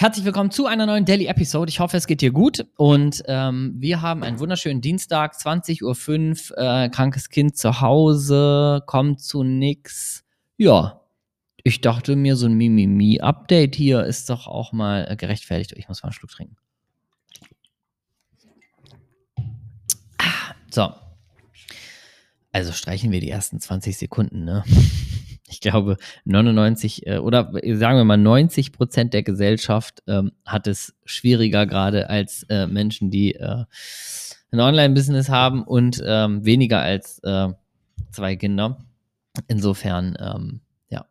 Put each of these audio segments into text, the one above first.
Herzlich willkommen zu einer neuen Daily Episode. Ich hoffe, es geht dir gut. Und ähm, wir haben einen wunderschönen Dienstag, 20.05 Uhr. Äh, krankes Kind zu Hause, kommt zu nix. Ja, ich dachte mir, so ein Mimimi-Update hier ist doch auch mal äh, gerechtfertigt. Ich muss mal einen Schluck trinken. Ah, so. Also streichen wir die ersten 20 Sekunden, ne? Ich glaube, 99 äh, oder sagen wir mal 90 Prozent der Gesellschaft ähm, hat es schwieriger gerade als äh, Menschen, die äh, ein Online-Business haben und ähm, weniger als äh, zwei Kinder. Insofern, ähm, ja,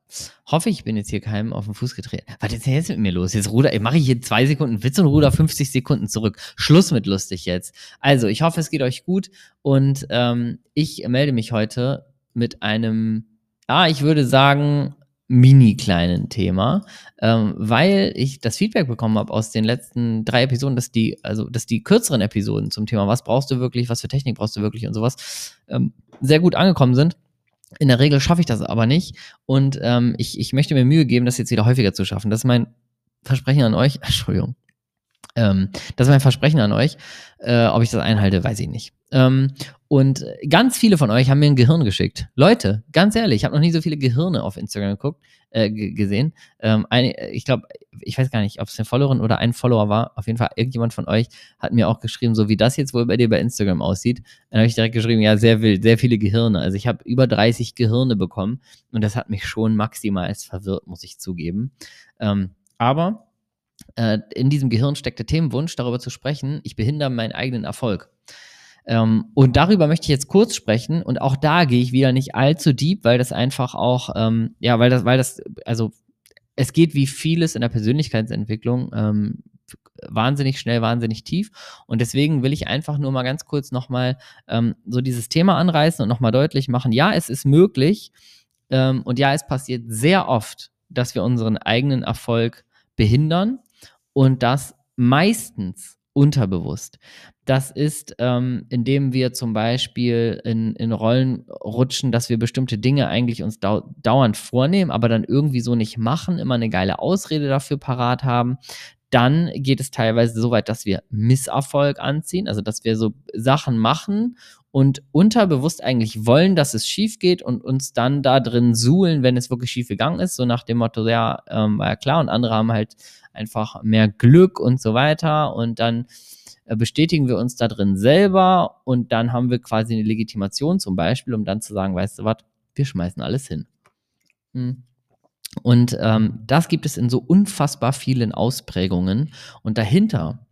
hoffe ich, bin jetzt hier keinem auf den Fuß getreten. Was ist denn jetzt mit mir los? Jetzt ruder, mache ich hier zwei Sekunden Witz und ruder 50 Sekunden zurück. Schluss mit lustig jetzt. Also, ich hoffe, es geht euch gut und ähm, ich melde mich heute mit einem ja, ich würde sagen, mini kleinen Thema, ähm, weil ich das Feedback bekommen habe aus den letzten drei Episoden, dass die, also dass die kürzeren Episoden zum Thema, was brauchst du wirklich, was für Technik brauchst du wirklich und sowas, ähm, sehr gut angekommen sind. In der Regel schaffe ich das aber nicht und ähm, ich, ich möchte mir Mühe geben, das jetzt wieder häufiger zu schaffen. Das ist mein Versprechen an euch. Entschuldigung. Ähm, das ist mein Versprechen an euch. Äh, ob ich das einhalte, weiß ich nicht. Ähm, und ganz viele von euch haben mir ein Gehirn geschickt. Leute, ganz ehrlich, ich habe noch nie so viele Gehirne auf Instagram geguckt, äh, gesehen. Ähm, ein, ich glaube, ich weiß gar nicht, ob es eine Followerin oder ein Follower war. Auf jeden Fall, irgendjemand von euch hat mir auch geschrieben, so wie das jetzt wohl bei dir bei Instagram aussieht. Dann habe ich direkt geschrieben, ja, sehr wild, sehr viele Gehirne. Also ich habe über 30 Gehirne bekommen und das hat mich schon maximal verwirrt, muss ich zugeben. Ähm, aber äh, in diesem Gehirn steckt der Themenwunsch, darüber zu sprechen, ich behindere meinen eigenen Erfolg. Ähm, und darüber möchte ich jetzt kurz sprechen und auch da gehe ich wieder nicht allzu deep, weil das einfach auch, ähm, ja, weil das, weil das, also es geht wie vieles in der Persönlichkeitsentwicklung ähm, wahnsinnig schnell, wahnsinnig tief. Und deswegen will ich einfach nur mal ganz kurz nochmal ähm, so dieses Thema anreißen und nochmal deutlich machen, ja, es ist möglich ähm, und ja, es passiert sehr oft, dass wir unseren eigenen Erfolg behindern und das meistens unterbewusst. Das ist, ähm, indem wir zum Beispiel in, in Rollen rutschen, dass wir bestimmte Dinge eigentlich uns dau dauernd vornehmen, aber dann irgendwie so nicht machen, immer eine geile Ausrede dafür parat haben. Dann geht es teilweise so weit, dass wir Misserfolg anziehen, also dass wir so Sachen machen und unterbewusst eigentlich wollen, dass es schief geht und uns dann da drin suhlen, wenn es wirklich schief gegangen ist, so nach dem Motto, ja, ähm, war ja klar, und andere haben halt einfach mehr Glück und so weiter und dann äh, bestätigen wir uns da drin selber und dann haben wir quasi eine Legitimation zum Beispiel, um dann zu sagen, weißt du was, wir schmeißen alles hin. Hm. Und ähm, das gibt es in so unfassbar vielen Ausprägungen und dahinter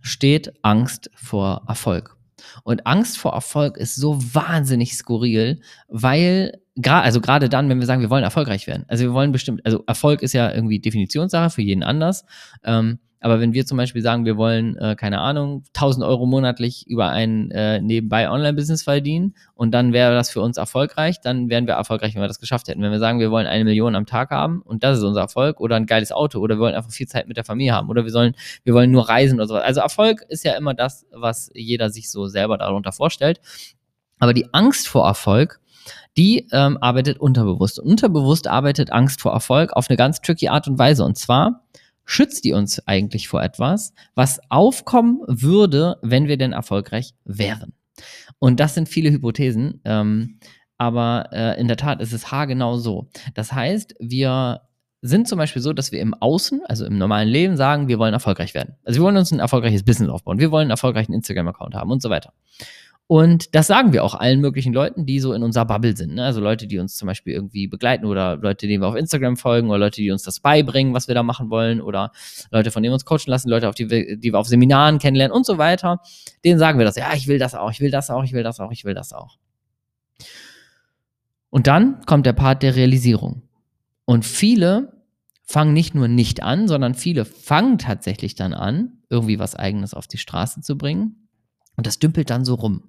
steht Angst vor Erfolg. Und Angst vor Erfolg ist so wahnsinnig skurril, weil also gerade dann, wenn wir sagen, wir wollen erfolgreich werden. Also wir wollen bestimmt, also Erfolg ist ja irgendwie Definitionssache für jeden anders. Ähm, aber wenn wir zum Beispiel sagen, wir wollen, äh, keine Ahnung, 1000 Euro monatlich über ein äh, nebenbei Online-Business verdienen und dann wäre das für uns erfolgreich, dann wären wir erfolgreich, wenn wir das geschafft hätten. Wenn wir sagen, wir wollen eine Million am Tag haben und das ist unser Erfolg oder ein geiles Auto oder wir wollen einfach viel Zeit mit der Familie haben oder wir sollen, wir wollen nur reisen oder so. Also Erfolg ist ja immer das, was jeder sich so selber darunter vorstellt. Aber die Angst vor Erfolg, die ähm, arbeitet unterbewusst. Und unterbewusst arbeitet Angst vor Erfolg auf eine ganz tricky Art und Weise. Und zwar schützt die uns eigentlich vor etwas, was aufkommen würde, wenn wir denn erfolgreich wären. Und das sind viele Hypothesen, ähm, aber äh, in der Tat ist es haargenau so. Das heißt, wir sind zum Beispiel so, dass wir im Außen, also im normalen Leben, sagen, wir wollen erfolgreich werden. Also wir wollen uns ein erfolgreiches Business aufbauen, wir wollen einen erfolgreichen Instagram-Account haben und so weiter. Und das sagen wir auch allen möglichen Leuten, die so in unserer Bubble sind. Ne? Also Leute, die uns zum Beispiel irgendwie begleiten oder Leute, denen wir auf Instagram folgen oder Leute, die uns das beibringen, was wir da machen wollen oder Leute, von denen wir uns coachen lassen, Leute, auf die wir, die wir auf Seminaren kennenlernen und so weiter. Denen sagen wir das. Ja, ich will das auch, ich will das auch, ich will das auch, ich will das auch. Und dann kommt der Part der Realisierung. Und viele fangen nicht nur nicht an, sondern viele fangen tatsächlich dann an, irgendwie was Eigenes auf die Straße zu bringen. Und das dümpelt dann so rum.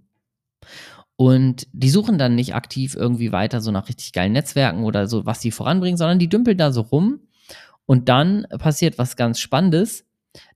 Und die suchen dann nicht aktiv irgendwie weiter so nach richtig geilen Netzwerken oder so, was sie voranbringen, sondern die dümpeln da so rum. Und dann passiert was ganz Spannendes.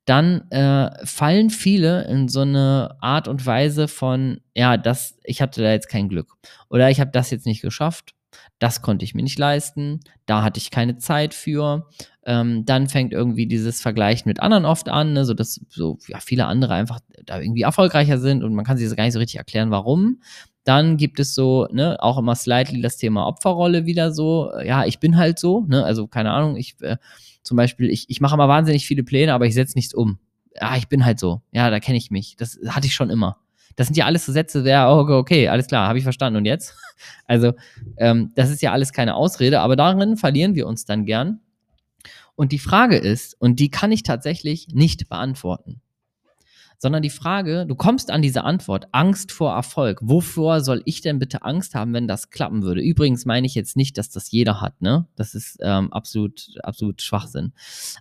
Dann äh, fallen viele in so eine Art und Weise von, ja, das, ich hatte da jetzt kein Glück. Oder ich habe das jetzt nicht geschafft. Das konnte ich mir nicht leisten. Da hatte ich keine Zeit für. Ähm, dann fängt irgendwie dieses Vergleichen mit anderen oft an, ne, so dass so ja, viele andere einfach da irgendwie erfolgreicher sind und man kann sich das gar nicht so richtig erklären, warum. Dann gibt es so, ne, auch immer slightly das Thema Opferrolle wieder so. Ja, ich bin halt so, ne, also keine Ahnung, ich äh, zum Beispiel, ich, ich mache immer wahnsinnig viele Pläne, aber ich setze nichts um. Ja, ich bin halt so. Ja, da kenne ich mich. Das hatte ich schon immer. Das sind ja alles so Sätze, ja, okay, okay, alles klar, habe ich verstanden. Und jetzt? Also, ähm, das ist ja alles keine Ausrede, aber darin verlieren wir uns dann gern. Und die Frage ist, und die kann ich tatsächlich nicht beantworten sondern die Frage, du kommst an diese Antwort, Angst vor Erfolg. Wovor soll ich denn bitte Angst haben, wenn das klappen würde? Übrigens meine ich jetzt nicht, dass das jeder hat, ne? Das ist ähm, absolut, absolut Schwachsinn.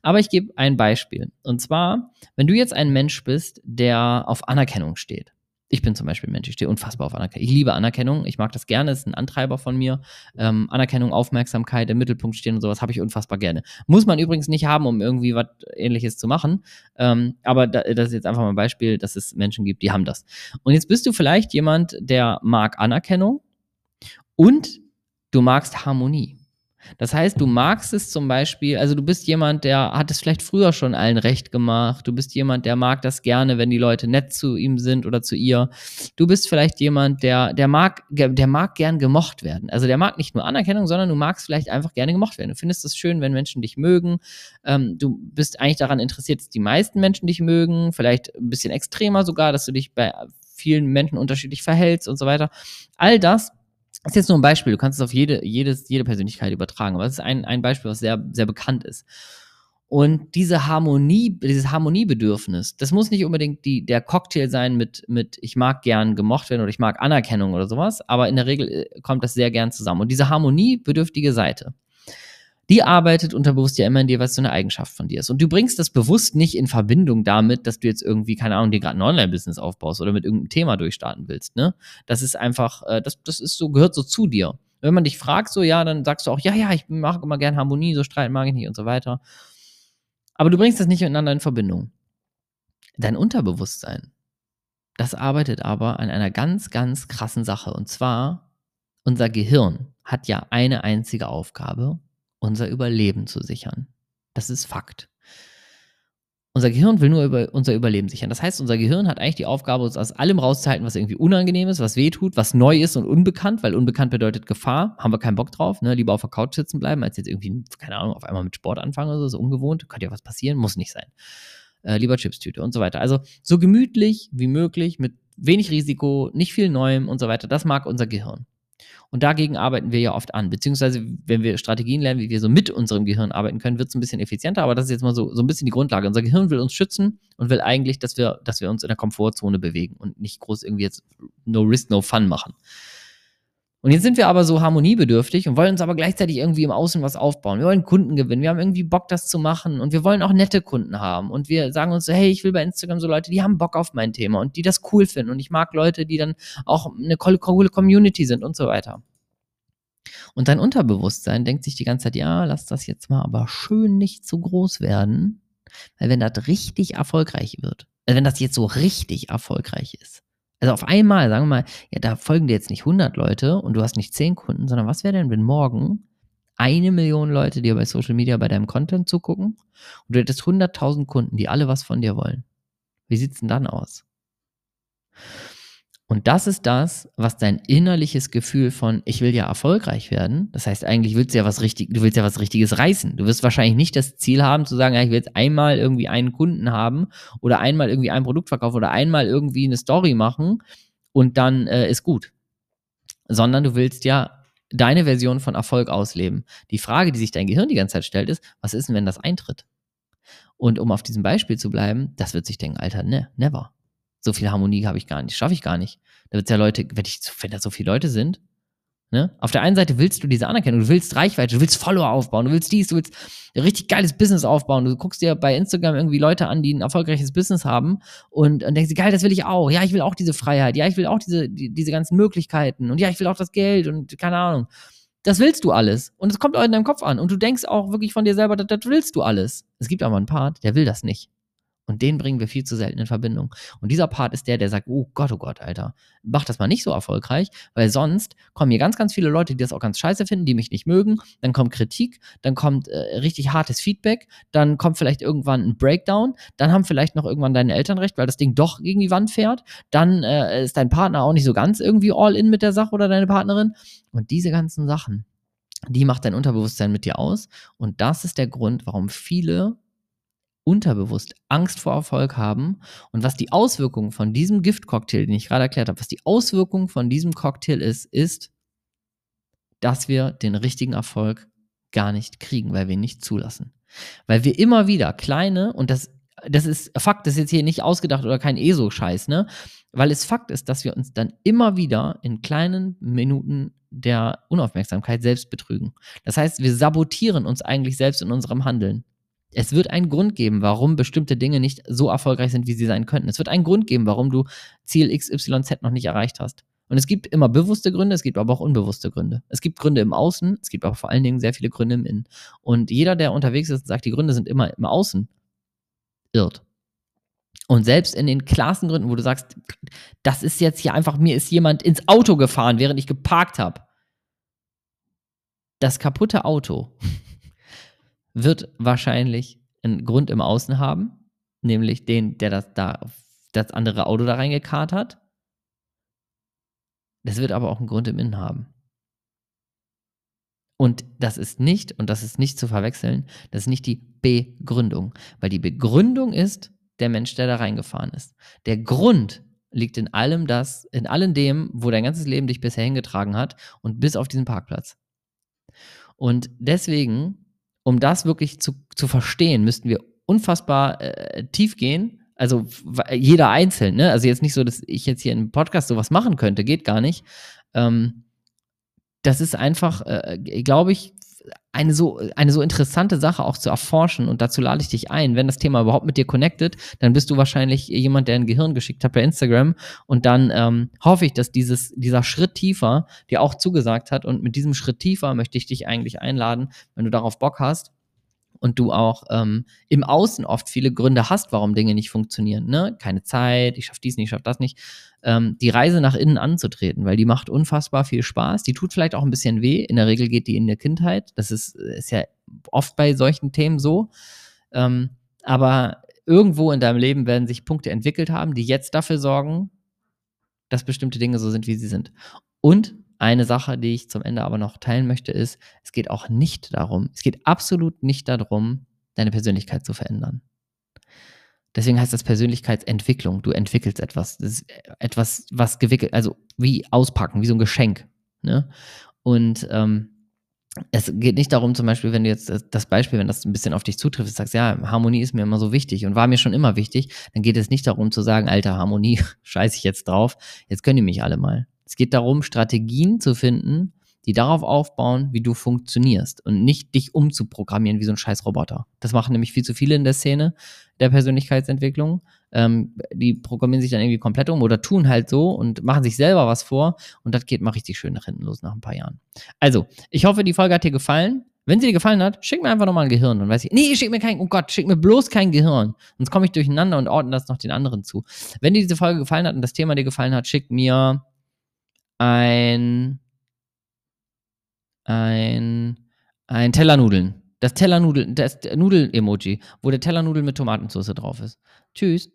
Aber ich gebe ein Beispiel. Und zwar, wenn du jetzt ein Mensch bist, der auf Anerkennung steht, ich bin zum Beispiel ein Mensch, ich stehe unfassbar auf Anerkennung. Ich liebe Anerkennung, ich mag das gerne, ist ein Antreiber von mir. Ähm, Anerkennung, Aufmerksamkeit, im Mittelpunkt stehen und sowas habe ich unfassbar gerne. Muss man übrigens nicht haben, um irgendwie was ähnliches zu machen. Ähm, aber da, das ist jetzt einfach mal ein Beispiel, dass es Menschen gibt, die haben das. Und jetzt bist du vielleicht jemand, der mag Anerkennung und du magst Harmonie. Das heißt, du magst es zum Beispiel, also du bist jemand, der hat es vielleicht früher schon allen recht gemacht. Du bist jemand, der mag das gerne, wenn die Leute nett zu ihm sind oder zu ihr. Du bist vielleicht jemand, der, der mag, der mag gern gemocht werden. Also der mag nicht nur Anerkennung, sondern du magst vielleicht einfach gerne gemocht werden. Du findest es schön, wenn Menschen dich mögen. Ähm, du bist eigentlich daran interessiert, dass die meisten Menschen dich mögen. Vielleicht ein bisschen extremer sogar, dass du dich bei vielen Menschen unterschiedlich verhältst und so weiter. All das das ist jetzt nur ein Beispiel, du kannst es auf jede, jedes, jede Persönlichkeit übertragen, aber es ist ein, ein Beispiel, was sehr, sehr bekannt ist. Und diese Harmonie, dieses Harmoniebedürfnis, das muss nicht unbedingt die, der Cocktail sein mit, mit, ich mag gern gemocht werden oder ich mag Anerkennung oder sowas, aber in der Regel äh, kommt das sehr gern zusammen. Und diese harmoniebedürftige Seite, die arbeitet unterbewusst ja immer in dir, was so eine Eigenschaft von dir ist. Und du bringst das bewusst nicht in Verbindung damit, dass du jetzt irgendwie, keine Ahnung, dir gerade ein Online-Business aufbaust oder mit irgendeinem Thema durchstarten willst. Ne? Das ist einfach, äh, das, das ist so, gehört so zu dir. Wenn man dich fragt, so, ja, dann sagst du auch, ja, ja, ich mache immer gern Harmonie, so streiten mag ich nicht und so weiter. Aber du bringst das nicht miteinander in Verbindung. Dein Unterbewusstsein, das arbeitet aber an einer ganz, ganz krassen Sache. Und zwar, unser Gehirn hat ja eine einzige Aufgabe unser Überleben zu sichern. Das ist Fakt. Unser Gehirn will nur über unser Überleben sichern. Das heißt, unser Gehirn hat eigentlich die Aufgabe, uns aus allem rauszuhalten, was irgendwie unangenehm ist, was wehtut, was neu ist und unbekannt, weil unbekannt bedeutet Gefahr. Haben wir keinen Bock drauf, ne? Lieber auf der Couch sitzen bleiben, als jetzt irgendwie, keine Ahnung, auf einmal mit Sport anfangen oder so, so ungewohnt. Könnte ja was passieren, muss nicht sein. Äh, lieber Chipstüte und so weiter. Also so gemütlich wie möglich, mit wenig Risiko, nicht viel Neuem und so weiter. Das mag unser Gehirn. Und dagegen arbeiten wir ja oft an. Beziehungsweise, wenn wir Strategien lernen, wie wir so mit unserem Gehirn arbeiten können, wird es ein bisschen effizienter. Aber das ist jetzt mal so, so ein bisschen die Grundlage. Unser Gehirn will uns schützen und will eigentlich, dass wir, dass wir uns in der Komfortzone bewegen und nicht groß irgendwie jetzt no risk, no fun machen. Und jetzt sind wir aber so harmoniebedürftig und wollen uns aber gleichzeitig irgendwie im Außen was aufbauen. Wir wollen Kunden gewinnen, wir haben irgendwie Bock, das zu machen und wir wollen auch nette Kunden haben. Und wir sagen uns so, hey, ich will bei Instagram so Leute, die haben Bock auf mein Thema und die das cool finden. Und ich mag Leute, die dann auch eine coole Community sind und so weiter. Und dein Unterbewusstsein denkt sich die ganze Zeit, ja, lass das jetzt mal aber schön nicht zu groß werden. Weil wenn das richtig erfolgreich wird, also wenn das jetzt so richtig erfolgreich ist, also auf einmal, sagen wir mal, ja, da folgen dir jetzt nicht 100 Leute und du hast nicht 10 Kunden, sondern was wäre denn, wenn morgen eine Million Leute dir bei Social Media bei deinem Content zugucken und du hättest 100.000 Kunden, die alle was von dir wollen? Wie sieht's denn dann aus? Und das ist das, was dein innerliches Gefühl von ich will ja erfolgreich werden. Das heißt, eigentlich willst du ja was richtig, du willst ja was richtiges reißen. Du wirst wahrscheinlich nicht das Ziel haben zu sagen, ja, ich will jetzt einmal irgendwie einen Kunden haben oder einmal irgendwie ein Produkt verkaufen oder einmal irgendwie eine Story machen und dann äh, ist gut. Sondern du willst ja deine Version von Erfolg ausleben. Die Frage, die sich dein Gehirn die ganze Zeit stellt, ist, was ist denn, wenn das eintritt? Und um auf diesem Beispiel zu bleiben, das wird sich denken, Alter, ne, never. So viel Harmonie habe ich gar nicht, schaffe ich gar nicht. Da wird es ja Leute, wenn, ich, wenn da so viele Leute sind, ne? Auf der einen Seite willst du diese Anerkennung, du willst Reichweite, du willst Follower aufbauen, du willst dies, du willst ein richtig geiles Business aufbauen. Du guckst dir bei Instagram irgendwie Leute an, die ein erfolgreiches Business haben und, und denkst dir, geil, das will ich auch. Ja, ich will auch diese Freiheit. Ja, ich will auch diese, die, diese ganzen Möglichkeiten. Und ja, ich will auch das Geld und keine Ahnung. Das willst du alles. Und es kommt auch in deinem Kopf an. Und du denkst auch wirklich von dir selber, das, das willst du alles. Es gibt aber einen Part, der will das nicht. Und den bringen wir viel zu selten in Verbindung. Und dieser Part ist der, der sagt, oh Gott, oh Gott, Alter, mach das mal nicht so erfolgreich, weil sonst kommen hier ganz, ganz viele Leute, die das auch ganz scheiße finden, die mich nicht mögen. Dann kommt Kritik, dann kommt äh, richtig hartes Feedback, dann kommt vielleicht irgendwann ein Breakdown, dann haben vielleicht noch irgendwann deine Eltern recht, weil das Ding doch gegen die Wand fährt. Dann äh, ist dein Partner auch nicht so ganz irgendwie all in mit der Sache oder deine Partnerin. Und diese ganzen Sachen, die macht dein Unterbewusstsein mit dir aus. Und das ist der Grund, warum viele unterbewusst Angst vor Erfolg haben und was die Auswirkung von diesem Giftcocktail, den ich gerade erklärt habe, was die Auswirkung von diesem Cocktail ist, ist, dass wir den richtigen Erfolg gar nicht kriegen, weil wir ihn nicht zulassen. Weil wir immer wieder kleine, und das, das ist Fakt, das ist jetzt hier nicht ausgedacht oder kein ESO-Scheiß, ne? Weil es Fakt ist, dass wir uns dann immer wieder in kleinen Minuten der Unaufmerksamkeit selbst betrügen. Das heißt, wir sabotieren uns eigentlich selbst in unserem Handeln. Es wird einen Grund geben, warum bestimmte Dinge nicht so erfolgreich sind, wie sie sein könnten. Es wird einen Grund geben, warum du Ziel XYZ noch nicht erreicht hast. Und es gibt immer bewusste Gründe, es gibt aber auch unbewusste Gründe. Es gibt Gründe im Außen, es gibt aber vor allen Dingen sehr viele Gründe im Innen. Und jeder, der unterwegs ist und sagt, die Gründe sind immer im Außen, irrt. Und selbst in den klarsten Gründen, wo du sagst, das ist jetzt hier einfach, mir ist jemand ins Auto gefahren, während ich geparkt habe. Das kaputte Auto wird wahrscheinlich einen Grund im Außen haben, nämlich den, der das da, das andere Auto da reingekarrt hat. Das wird aber auch einen Grund im Innen haben. Und das ist nicht, und das ist nicht zu verwechseln, das ist nicht die Begründung, weil die Begründung ist der Mensch, der da reingefahren ist. Der Grund liegt in allem das, in allem dem, wo dein ganzes Leben dich bisher hingetragen hat und bis auf diesen Parkplatz. Und deswegen um das wirklich zu, zu verstehen, müssten wir unfassbar äh, tief gehen. Also jeder einzeln, ne? Also jetzt nicht so, dass ich jetzt hier im Podcast sowas machen könnte, geht gar nicht. Ähm, das ist einfach, äh, glaube ich, eine so, eine so interessante Sache auch zu erforschen und dazu lade ich dich ein. Wenn das Thema überhaupt mit dir connected, dann bist du wahrscheinlich jemand, der ein Gehirn geschickt hat bei Instagram und dann ähm, hoffe ich, dass dieses, dieser Schritt tiefer dir auch zugesagt hat und mit diesem Schritt tiefer möchte ich dich eigentlich einladen, wenn du darauf Bock hast, und du auch ähm, im Außen oft viele Gründe hast, warum Dinge nicht funktionieren. Ne? Keine Zeit, ich schaffe dies nicht, ich schaffe das nicht. Ähm, die Reise nach innen anzutreten, weil die macht unfassbar viel Spaß. Die tut vielleicht auch ein bisschen weh. In der Regel geht die in der Kindheit. Das ist, ist ja oft bei solchen Themen so. Ähm, aber irgendwo in deinem Leben werden sich Punkte entwickelt haben, die jetzt dafür sorgen, dass bestimmte Dinge so sind, wie sie sind. Und eine Sache, die ich zum Ende aber noch teilen möchte, ist, es geht auch nicht darum, es geht absolut nicht darum, deine Persönlichkeit zu verändern. Deswegen heißt das Persönlichkeitsentwicklung. Du entwickelst etwas. Das ist etwas, was gewickelt, also wie auspacken, wie so ein Geschenk. Ne? Und ähm, es geht nicht darum, zum Beispiel, wenn du jetzt das Beispiel, wenn das ein bisschen auf dich zutrifft, sagst, ja, Harmonie ist mir immer so wichtig und war mir schon immer wichtig, dann geht es nicht darum zu sagen, alter, Harmonie, scheiße ich jetzt drauf, jetzt können die mich alle mal. Es geht darum, Strategien zu finden, die darauf aufbauen, wie du funktionierst und nicht dich umzuprogrammieren wie so ein scheiß Roboter. Das machen nämlich viel zu viele in der Szene der Persönlichkeitsentwicklung. Ähm, die programmieren sich dann irgendwie komplett um oder tun halt so und machen sich selber was vor und das geht mal richtig schön nach hinten los nach ein paar Jahren. Also, ich hoffe, die Folge hat dir gefallen. Wenn sie dir gefallen hat, schick mir einfach nochmal ein Gehirn. Dann weiß ich, nee, schick mir kein, oh Gott, schick mir bloß kein Gehirn. Sonst komme ich durcheinander und ordne das noch den anderen zu. Wenn dir diese Folge gefallen hat und das Thema dir gefallen hat, schick mir ein, ein, ein Teller Nudeln. Das Teller Nudeln, das Nudel-Emoji, wo der Teller Nudeln mit Tomatensauce drauf ist. Tschüss.